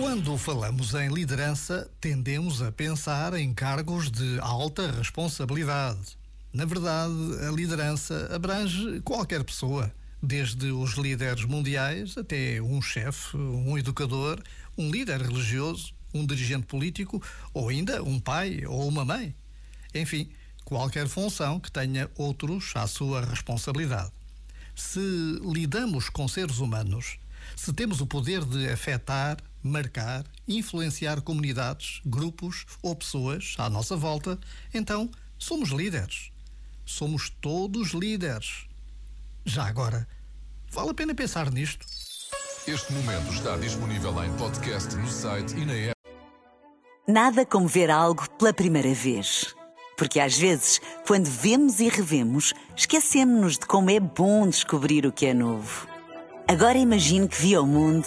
Quando falamos em liderança, tendemos a pensar em cargos de alta responsabilidade. Na verdade, a liderança abrange qualquer pessoa, desde os líderes mundiais até um chefe, um educador, um líder religioso, um dirigente político ou ainda um pai ou uma mãe. Enfim, qualquer função que tenha outros à sua responsabilidade. Se lidamos com seres humanos, se temos o poder de afetar, marcar, influenciar comunidades, grupos ou pessoas à nossa volta, então somos líderes. Somos todos líderes. Já agora, vale a pena pensar nisto. Este momento está disponível em podcast no site e na app. Nada como ver algo pela primeira vez. Porque às vezes, quando vemos e revemos, esquecemos-nos de como é bom descobrir o que é novo. Agora imagine que viu o mundo